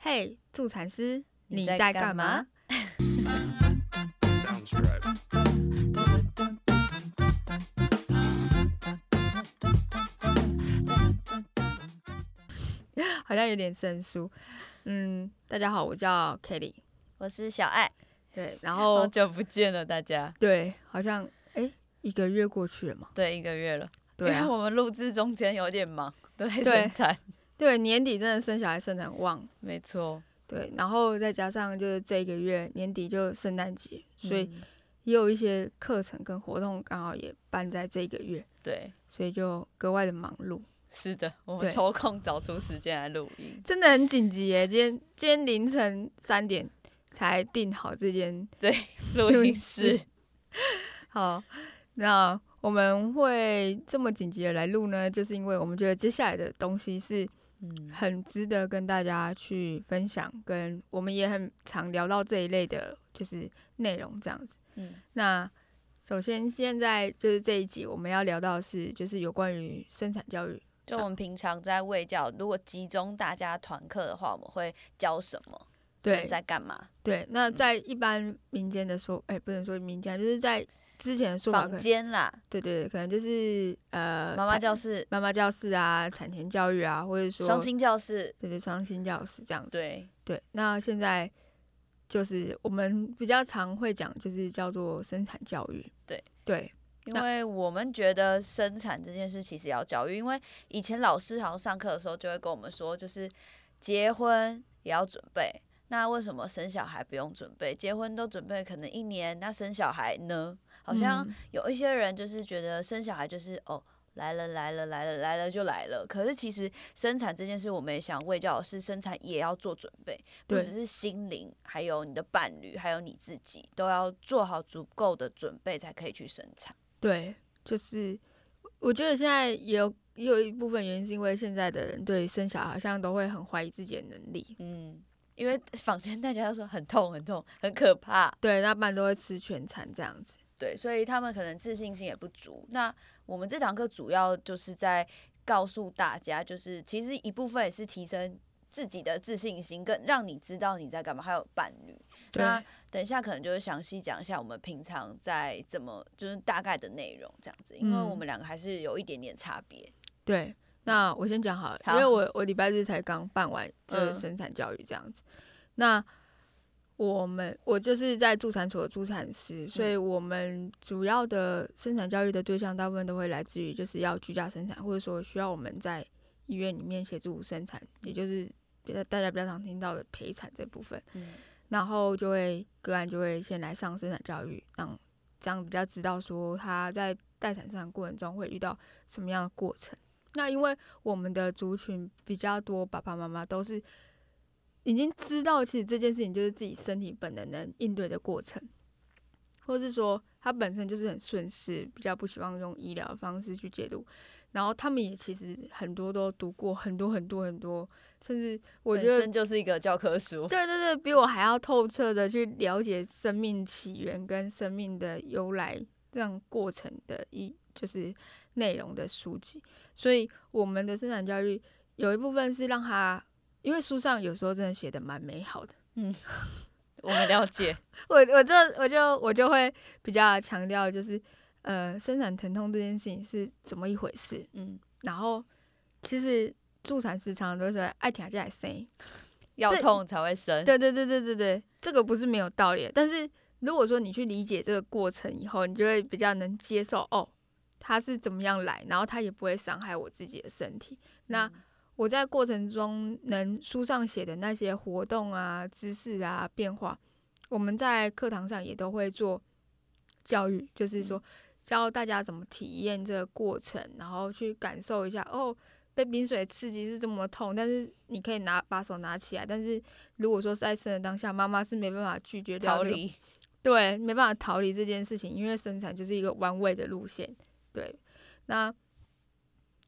嘿，助产师，你在干干嘛. 好像有点生疏。嗯，大家好，我叫 Kelly。我是小爱，对，然后好久不见了大家。对，好像哎、一个月过去了嘛。对，一个月了。对啊，因为我们录制中间有点忙，都在对生产。对，年底真的生小孩生的很旺。没错，对，然后再加上就是这一个月年底就圣诞节，所以嗯也有一些课程跟活动刚好也办在这个月，对，所以就格外的忙碌。是的，我们抽空找出时间来录音。真的很紧急耶！今天今天凌晨三点才订好这间对，录音室。好，那我们会这么紧急的来录呢，就是因为我们觉得接下来的东西是嗯，很值得跟大家去分享，跟我们也很常聊到这一类的，就是内容这样子。嗯，那首先现在就是这一集我们要聊到的是，就是有关于生产教育。就我们平常在卫教，如果集中大家团课的话，我们会教什么？对在干嘛？对，那在一般民间的说，哎、不能说民间，就是在之前的说法可房能，间啦，对对对，可能就是呃，妈妈教室、妈妈教室啊，产前教育啊，或者说双薪教室。对对双薪教室这样子。对，对，那现在就是我们比较常会讲，就是叫做生产教育。对对因为我们觉得生产这件事其实也要教育，因为以前老师好像上课的时候就会跟我们说，就是结婚也要准备。那为什么生小孩不用准备？结婚都准备可能一年，那生小孩呢？好像嗯有一些人就是觉得生小孩就是哦来了来了来了来了就来了，可是其实生产这件事，我们也想为教的是生产也要做准备，不只是心灵，还有你的伴侣，还有你自己，都要做好足够的准备，才可以去生产。对，就是我觉得现在也有也有一部分原因是因为现在的人对生小孩好像都会很怀疑自己的能力。嗯，因为坊间大家都说很痛很痛很可怕，对，那不然都会吃全餐这样子。对，所以他们可能自信心也不足。那我们这堂课主要就是在告诉大家，就是其实一部分也是提升自己的自信心，跟让你知道你在干嘛，还有伴侣。那等一下可能就会详细讲一下我们平常在怎么就是大概的内容这样子，因为嗯我们两个还是有一点点差别。对，那我先讲好了，好因为我我礼拜日才刚办完这个嗯生产教育这样子。那我们我就是在助产所的助产师，所以我们主要的生产教育的对象大部分都会来自于就是要居家生产，或者说需要我们在医院里面协助生产，也就是比较大家比较常听到的陪产这部分。嗯然后就会个案就会先来上生产教育，让这样比较知道说他在待产生产过程中会遇到什么样的过程。那因为我们的族群比较多，爸爸妈妈都是已经知道，其实这件事情就是自己身体本能能应对的过程，或是说他本身就是很顺势，比较不希望用医疗的方式去介入。然后他们也其实很多都读过很多很多很多，甚至我觉得就是一个教科书。对对对，比我还要透彻的去了解生命起源跟生命的由来这样过程的一就是内容的书籍，所以我们的生产教育有一部分是让他，因为书上有时候真的写的蛮美好的，嗯 我很了解，我我就我就我就会比较强调就是呃生产疼痛这件事情是怎么一回事，嗯，然后其实助产师常常都会说爱听就来生。要这痛才会生。对对对对对对，这个不是没有道理的。但是如果说你去理解这个过程以后，你就会比较能接受哦，它是怎么样来，然后它也不会伤害我自己的身体。那我在过程中能书上写的那些活动啊、知识啊、变化，我们在课堂上也都会做教育，就是说教大家怎么体验这个过程，然后去感受一下哦。被冰水刺激是这么痛，但是你可以拿把手拿起来，但是如果说是在生的当下，妈妈是没办法拒绝掉离。对，没办法逃离这件事情，因为生产就是一个弯位的路线。对，那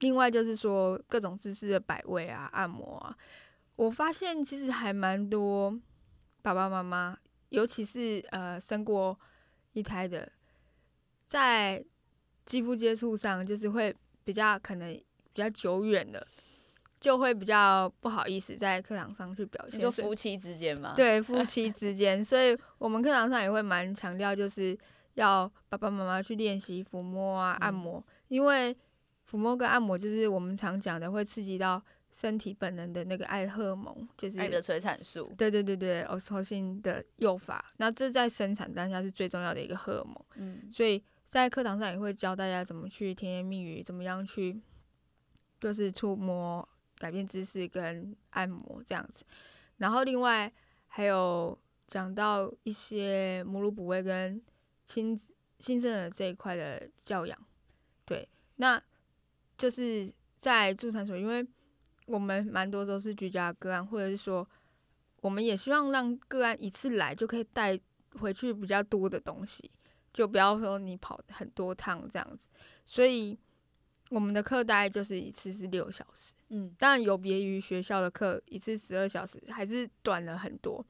另外就是说各种姿势的摆位啊、按摩啊，我发现其实还蛮多爸爸妈妈，尤其是呃生过一胎的，在肌肤接触上就是会比较可能比较久远的，就会比较不好意思在课堂上去表现。夫妻之间嘛？，对夫妻之间，所以我们课堂上也会蛮强调，就是要爸爸妈妈去练习抚摸啊、按嗯摩，因为抚摸跟按摩就是我们常讲的会刺激到身体本能的那个爱荷尔蒙，就是爱的催产素。对对对对，oxytocin 的诱发，那这在生产当下是最重要的一个荷尔蒙，嗯所以在课堂上也会教大家怎么去甜言蜜语，怎么样去就是触摸、改变姿势跟按摩这样子。然后另外还有讲到一些母乳哺喂跟亲子新生儿这一块的教养，对，那就是在助产所，因为我们蛮多都是居家个案，或者是说，我们也希望让个案一次来就可以带回去比较多的东西，就不要说你跑很多趟这样子。所以我们的课大概就是一次是六小时，嗯当然有别于学校的课一次十二小时，还是短了很多。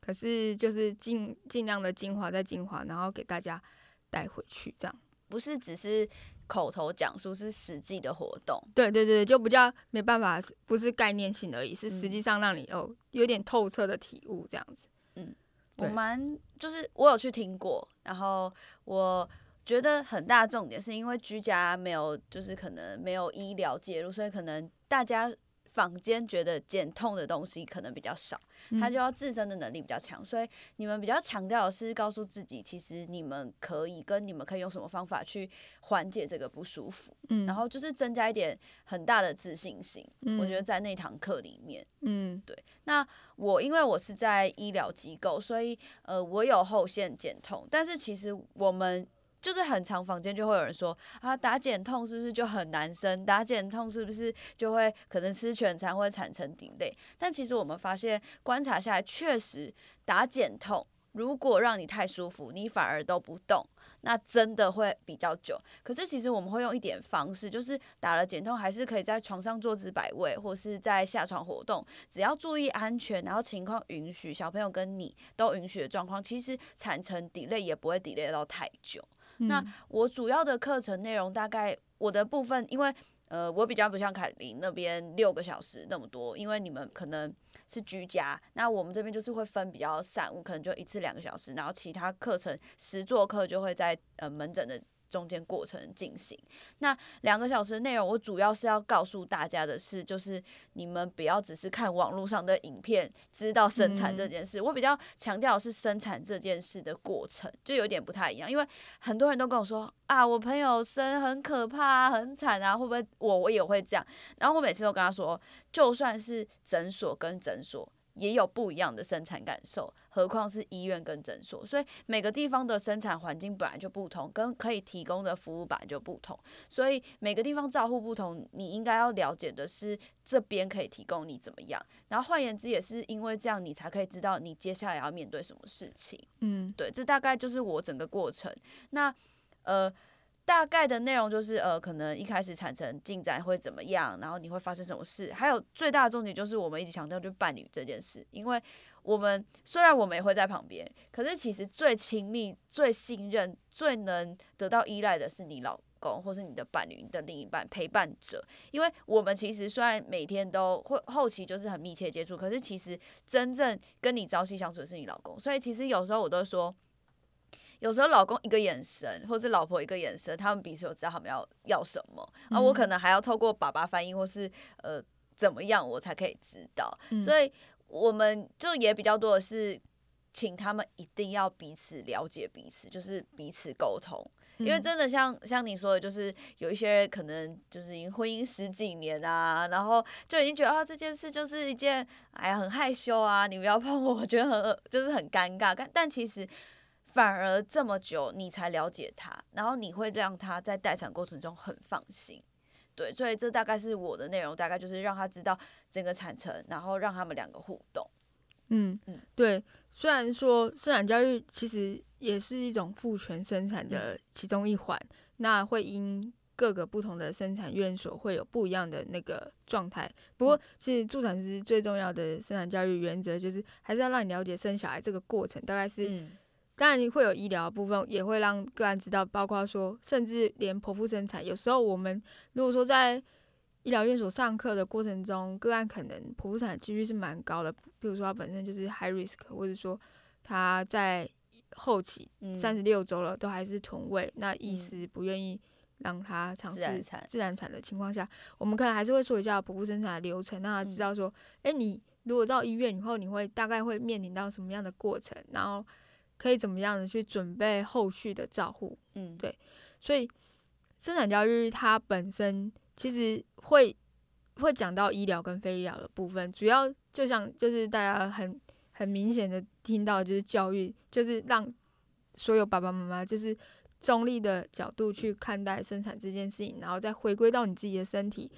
可是就是尽尽量的精华再精华，然后给大家带回去这样。不是只是口头讲述，是实际的活动。对对对，就比较没办法，不是概念性而已，是实嗯际上让你有有点透彻的体悟这样子。嗯我蛮就是我有去听过，然后我觉得很大的重点是因为居家没有，就是可能没有医疗介入，所以可能大家坊间觉得减痛的东西可能比较少，他就嗯要自身的能力比较强，所以你们比较强调的是告诉自己，其实你们可以跟你们可以用什么方法去缓解这个不舒服，嗯然后就是增加一点很大的自信心。我觉得嗯在那堂课里面。嗯对那我因为我是在医疗机构，所以呃我有后线减痛，但是其实我们就是很长房间就会有人说啊打减痛是不是就很难生？打减痛是不是就会可能吃全餐会产生顶累？但其实我们发现观察下来，确实打减痛。如果让你太舒服，你反而都不动，那真的会比较久。可是其实我们会用一点方式，就是打了减痛，还是可以在床上坐姿摆位，或是在下床活动，只要注意安全，然后情况允许，小朋友跟你都允许的状况，其实产程 delay 也不会 delay 到太久。那嗯我主要的课程内容大概我的部分，因为呃我比较不像凯琳那边六个小时那么多，因为你们可能是居家，那我们这边就是会分比较散，我可能就一次两个小时，然后其他课程实作课就会在呃门诊的。中间过程进行，那两个小时的内容，我主要是要告诉大家的是，就是你们不要只是看网络上的影片知道生产这嗯件事。我比较强调是生产这件事的过程，就有点不太一样。因为很多人都跟我说啊，我朋友生很可怕啊，很惨啊，会不会我我也会这样？然后我每次都跟他说，就算是诊所跟诊所。也有不一样的生产感受，何况是医院跟诊所，所以每个地方的生产环境本来就不同，跟可以提供的服务本来就不同。所以每个地方照护不同，你应该要了解的是这边可以提供你怎么样。然后换言之，也是因为这样，你才可以知道你接下来要面对什么事情。嗯对，这大概就是我整个过程。那呃，大概的内容就是呃，可能一开始产程进展会怎么样，然后你会发生什么事，还有最大的重点就是我们一直强调就伴侣这件事，因为我们虽然我们也会在旁边，可是其实最亲密、最信任、最能得到依赖的是你老公或是你的伴侣、你的另一半陪伴者，因为我们其实虽然每天都会后期就是很密切接触，可是其实真正跟你朝夕相处的是你老公，所以其实有时候我都说。有时候老公一个眼神，或是老婆一个眼神，他们彼此都知道他们要要什么，而、我可能还要透过爸爸翻译，或是呃怎么样，我才可以知道。嗯所以我们就也比较多的是，请他们一定要彼此了解彼此，就是彼此沟通。因为嗯真的像像你说的，就是有一些可能就是已经婚姻十几年啊，然后就已经觉得啊这件事就是一件哎呀很害羞啊，你不要碰我，我觉得很就是很尴尬。但但其实反而这么久你才了解他，然后你会让他在待产过程中很放心。对，所以这大概是我的内容，大概就是让他知道整个产程，然后让他们两个互动。嗯嗯对。虽然说生产教育其实也是一种父权生产的其中一环，那会因各个不同的生产院所会有不一样的那个状态。不过，其实助产师最重要的生产教育原则就是还是要让你了解生小孩这个过程，大概是嗯当然会有医疗的部分，也会让个案知道，包括说，甚至连剖腹生产，有时候我们如果说在医疗院所上课的过程中，个案可能剖腹产几率是蛮高的，比如说他本身就是 high risk，或者说他在后期嗯。三十六周了都还是臀位，那医嗯。师不愿意让他尝试自然产的情况下，我们可能还是会说一下剖腹生产的流程，让他知嗯。道说，哎、你如果到医院以后，你会大概会面临到什么样的过程，然后可以怎么样的去准备后续的照护。嗯，对所以生产教育它本身其实会会讲到医疗跟非医疗的部分，主要就像就是大家很很明显的听到就是教育，就是让所有爸爸妈妈就是中立的角度去看待生产这件事情，然后再回归到你自己的身体，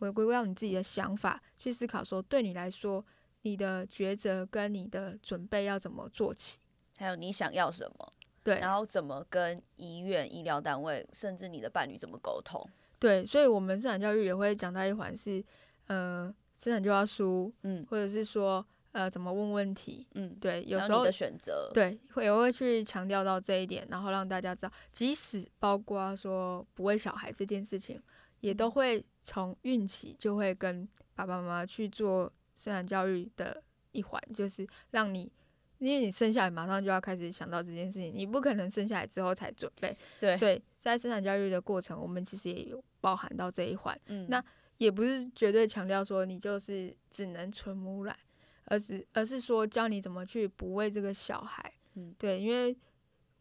回归到你自己的想法去思考说，对你来说，你的抉择跟你的准备要怎么做起？还有你想要什么，对，然后怎么跟医院、医疗单位，甚至你的伴侣怎么沟通。对，所以我们生产教育也会讲到一环是，呃，生产计划书，嗯或者是说，呃，怎么问问题。嗯，对，有时候你的选择，对会也会去强调到这一点，然后让大家知道，即使包括说不喂小孩这件事情，也都会从孕期就会跟爸爸妈妈去做生产教育的一环，就是让你。因为你生下来马上就要开始想到这件事情，你不可能生下来之后才准备，对，所以在生产教育的过程，我们其实也有包含到这一环。嗯，那也不是绝对强调说你就是只能纯母奶，而是而是说教你怎么去哺喂这个小孩。嗯。对，因为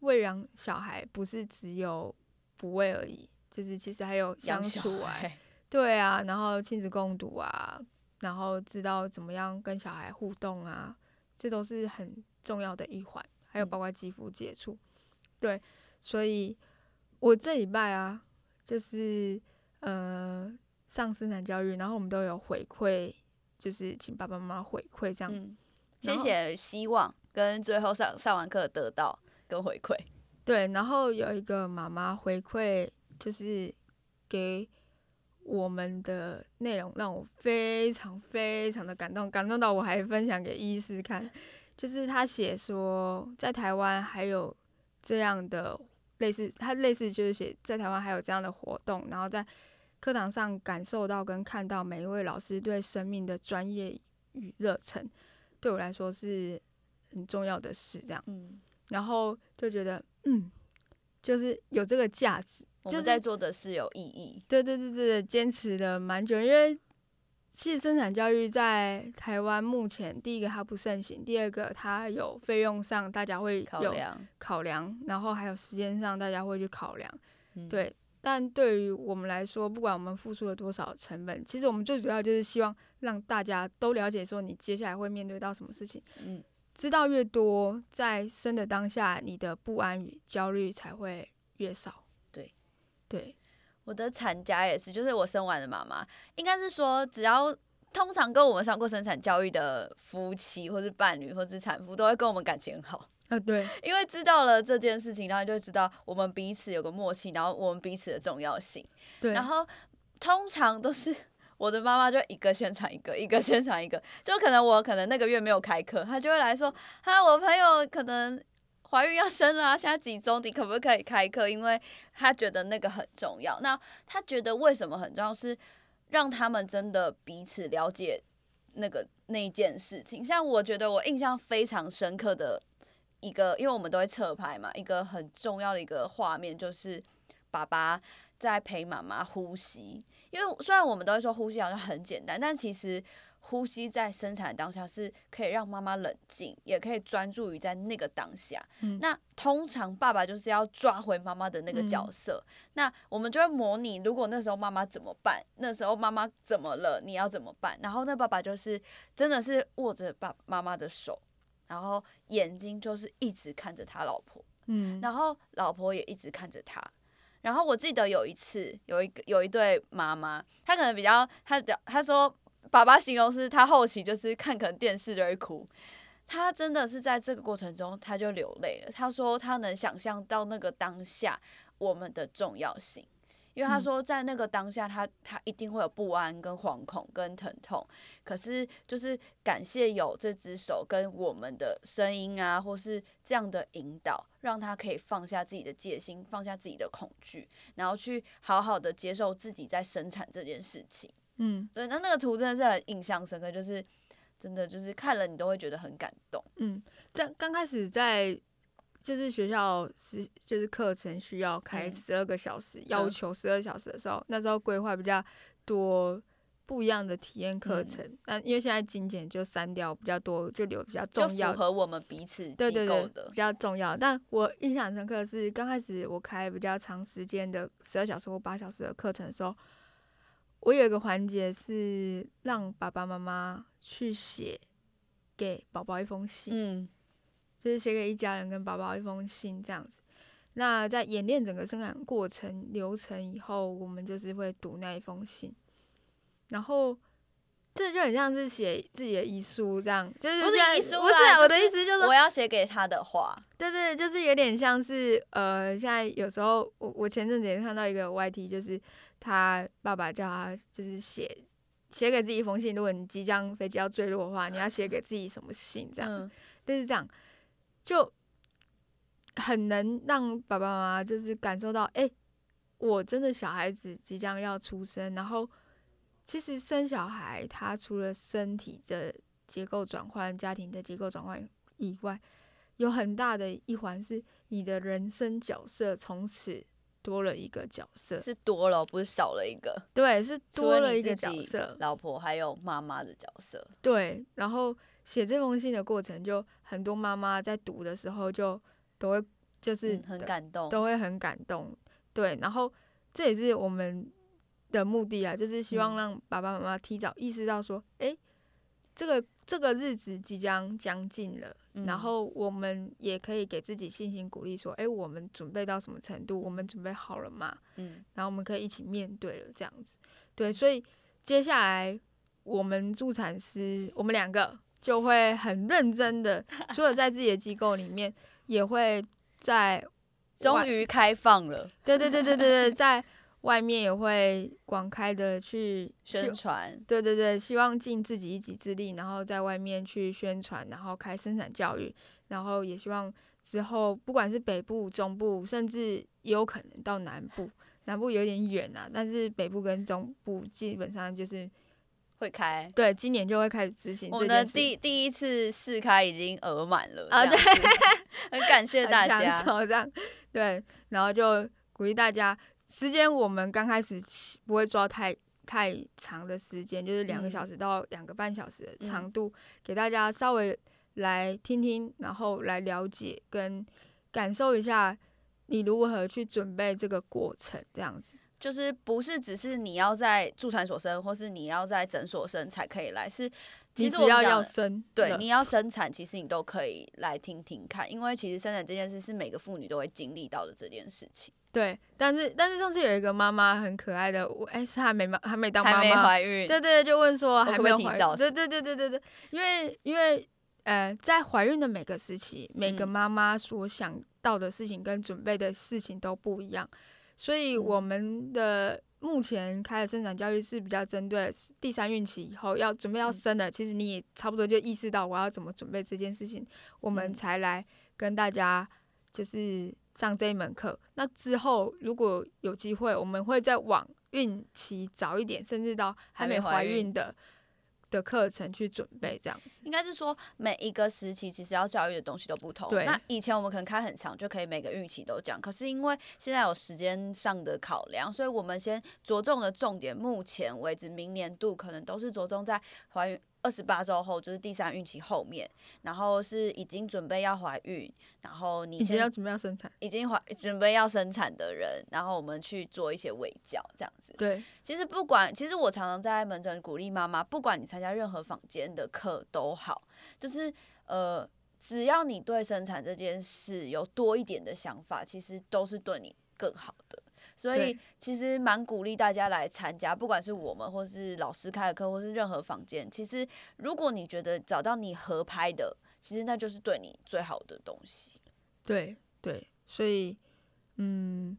喂养小孩不是只有哺喂而已，就是其实还有相处啊，对啊，然后亲子共读啊，然后知道怎么样跟小孩互动啊，这都是很重要的一环。还有嗯包括肌肤接触，对，所以我这礼拜啊，就是呃上生产教育，然后我们都有回馈，就是请爸爸妈妈回馈这样。嗯，先写希望，跟最后上上完课得到跟回馈，对，然后有一个妈妈回馈，就是给我们的内容让我非常非常的感动，感动到我还分享给医师看。就是他写说，在台湾还有这样的类似，他类似就是写在台湾还有这样的活动，然后在课堂上感受到跟看到每一位老师对生命的专业与热忱，对我来说是很重要的事。这样。嗯，然后就觉得，嗯，就是有这个价值。就是我们在做的是有意义，对对对对对，坚持了蛮久，因为其实生产教育在台湾目前，第一个它不盛行，第二个它有费用上大家会有考量，考量，然后还有时间上大家会去考量。嗯，对，但对于我们来说，不管我们付出了多少成本，其实我们最主要就是希望让大家都了解说你接下来会面对到什么事情。嗯，知道越多，在生的当下，你的不安与焦虑才会越少。对，我的产假也是，就是我生完的妈妈，应该是说只要。通常跟我们上过生产教育的夫妻，或是伴侣，或是产妇，都会跟我们感情很好。啊，对，因为知道了这件事情，然后就知道我们彼此有个默契，然后我们彼此的重要性。对，然后通常都是我的妈妈就一个宣传一个，一个宣传一个，就可能我可能那个月没有开课，她就会来说，哈，我朋友可能怀孕要生了、现在几周，你可不可以开课？因为他觉得那个很重要。那他觉得为什么很重要？是让他们真的彼此了解那个那一件事情。像我觉得我印象非常深刻的一个，因为我们都会侧拍嘛，一个很重要的一个画面就是爸爸在陪妈妈呼吸。因为虽然我们都会说呼吸好像很简单，但其实呼吸在生产当下是可以让妈妈冷静，也可以专注于在那个当下。嗯那通常爸爸就是要抓回妈妈的那个角嗯色，那我们就会模拟，如果那时候妈妈怎么办，那时候妈妈怎么了，你要怎么办？然后那爸爸就是真的是握着爸妈妈的手，然后眼睛就是一直看着他老婆，嗯，然后老婆也一直看着他。然后我记得有一次，有一个有一对妈妈，她可能比较，她比较，她说爸爸形容是他后期就是看可能电视就会哭，他真的是在这个过程中他就流泪了。他说他能想象到那个当下我们的重要性，因为他嗯说在那个当下他他一定会有不安、跟惶恐、跟疼痛，可是就是感谢有这只手跟我们的声音啊，或是这样的引导，让他可以放下自己的戒心，放下自己的恐惧，然后去好好的接受自己在生产这件事情。嗯对，那那个图真的是很印象深刻，就是真的就是看了你都会觉得很感动。嗯，在刚开始在就是学校是就是课程需要开嗯十二个小时，要嗯求十二小时的时候，那时候规划比较多不一样的体验课嗯程。但因为现在精简就删掉比较多，就留比较重要符。合我们彼此对对对，比。较重要。但我印象深刻的是，刚开始我开比较长时间的十二小时或八小时的课程的时候，我有一个环节是让爸爸妈妈去写给宝宝一封信，嗯。就是写给一家人跟宝宝一封信这样子。那在演练整个生产过程流程以后，我们就是会读那一封信，然后这就很像是写自己的遗书这样，就是不是遗书不是我的意思就是我要写给他的话，对对，就是有点像是呃，现在有时候我我前阵子也看到一个 YT，就是他爸爸叫他就是写写给自己一封信，如果你即将飞机要坠落的话，你要写给自己什么信这样，嗯。就是这样，就很能让爸爸妈妈就是感受到，哎、我真的小孩子即将要出生，然后其实生小孩，他除了身体的结构转换、家庭的结构转换以外，有很大的一环是你的人生角色从此多了一个角色，是多了，不是少了一个。对，是多了一个角色，老婆还有妈妈的角色。对，然后写这封信的过程，就很多妈妈在读的时候就都会就是嗯，很感动。都会很感动，对，然后这也是我们的目的啊，就是希望嗯让爸爸妈妈提早意识到说，诶，这个这个日子即将将近了，然嗯后我们也可以给自己信心鼓励，说，诶，我们准备到什么程度？我们准备好了吗？嗯，然后我们可以一起面对了，这样子。对，所以接下来我们助产师，我们两个就会很认真的，除了在自己的机构里面，也会在终于开放了对对对对对对，在外面也会广开的去宣传。对对对，希望尽自己一己之力，然后在外面去宣传，然后开生产教育，然后也希望之后不管是北部、中部，甚至也有可能到南部。南部有点远啊，但是北部跟中部基本上就是会开。对，今年就会开始执行我们的。第第一次试开已经额满了啊对很感谢大家。手这样，对，然后就鼓励大家，时间我们刚开始起不会抓太太长的时间，就是两个嗯小时到两个半小时的嗯长度，给大家稍微来听听，然后来了解跟感受一下你如何去准备这个过程，这样子。就是不是只是你要在助产所生，或是你要在诊所生才可以来，是其你只要实我们讲的要生，对，你要生产，其实你都可以来听听看，因为其实生产这件事是每个妇女都会经历到的这件事情，对，但是但是上次有一个妈妈很可爱的，我哎、是还没妈还没当妈还没妈，怀孕，对对，就问说还没有怀对对对对对对，因为因为呃，在怀孕的每个时期，每个嗯。妈妈所想到的事情跟准备的事情都不一样，所以嗯。我们的目前开的生产教育是比较针对第三孕期以后要准备要嗯。生了，其实你也差不多就意识到我要怎么准备这件事情，我们嗯。才来跟大家。就是上这一门课，那之后如果有机会，我们会再往孕期早一点，甚至到还还没没怀怀孕孕的的课程去准备，这样子。应该是说每一个时期其实要教育的东西都不同。对那以前我们可能开很长，就可以每个孕期都讲。可是因为现在有时间上的考量，所以我们先着重的重点，目前为止明年度可能都是着重在怀孕二十八周后，就是第三孕期后面，然后是已经准备要怀孕，然后你已经要准备要生产，已经怀准备要生产的人，然后我们去做一些围教这样子。对其实不管，其实我常常在门诊鼓励妈妈，不管你参加任何坊间的课都好，就是呃，只要你对生产这件事有多一点的想法，其实都是对你更好的。所以其实蛮鼓励大家来参加，不管是我们或是老师开的课，或是任何房间。其实如果你觉得找到你合拍的，其实那就是对你最好的东西。对对，所以嗯，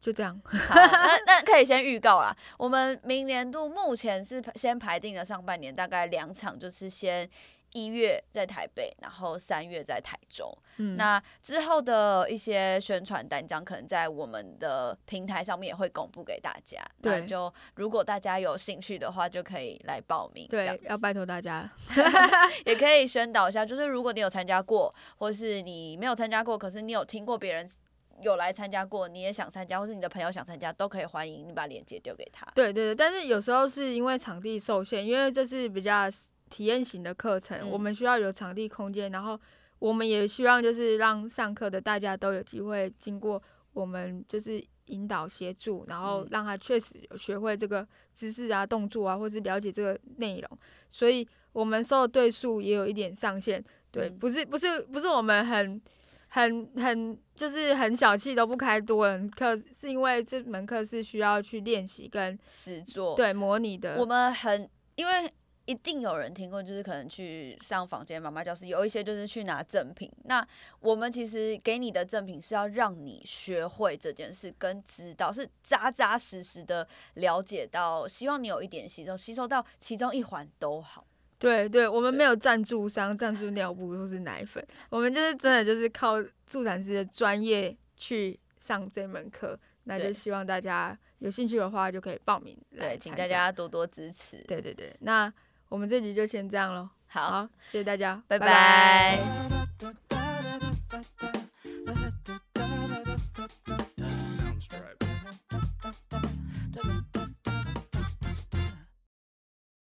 就这样。好，那那可以先预告啦。我们明年度目前是先排定了上半年大概两场，就是先一月在台北，然后三月在台中。嗯，那之后的一些宣传单张，可能在我们的平台上面也会公布给大家。那对就如果大家有兴趣的话，就可以来报名。对，要拜托大家。也可以宣导一下，就是如果你有参加过，或是你没有参加过，可是你有听过别人有来参加过，你也想参加，或是你的朋友想参加，都可以欢迎你把链接丢给他。对对对，但是有时候是因为场地受限，因为这是比较体验型的课程，嗯我们需要有场地空间，然后我们也希望就是让上课的大家都有机会经过我们就是引导协助，然后嗯让他确实学会这个姿势啊、动作啊，或是了解这个内容，所以我们收的对数也有一点上限。对，嗯不是不是不是我们很很很就是很小气都不开多人课，是因为这门课是需要去练习跟实做，对模拟的。我们很因为。一定有人听过，就是可能去上房间妈妈教室，有一些就是去拿赠品。那我们其实给你的赠品是要让你学会这件事，跟知道是扎扎实实的了解到，希望你有一点吸收，吸收到其中一环都好。对对，我们没有赞助商赞助尿布或是奶粉，我们就是真的就是靠助产师的专业去上这门课。那就希望大家有兴趣的话就可以报名来对，请。大家多多支持。对对对，那我们这集就先这样喽。好，好，谢谢大家，拜。拜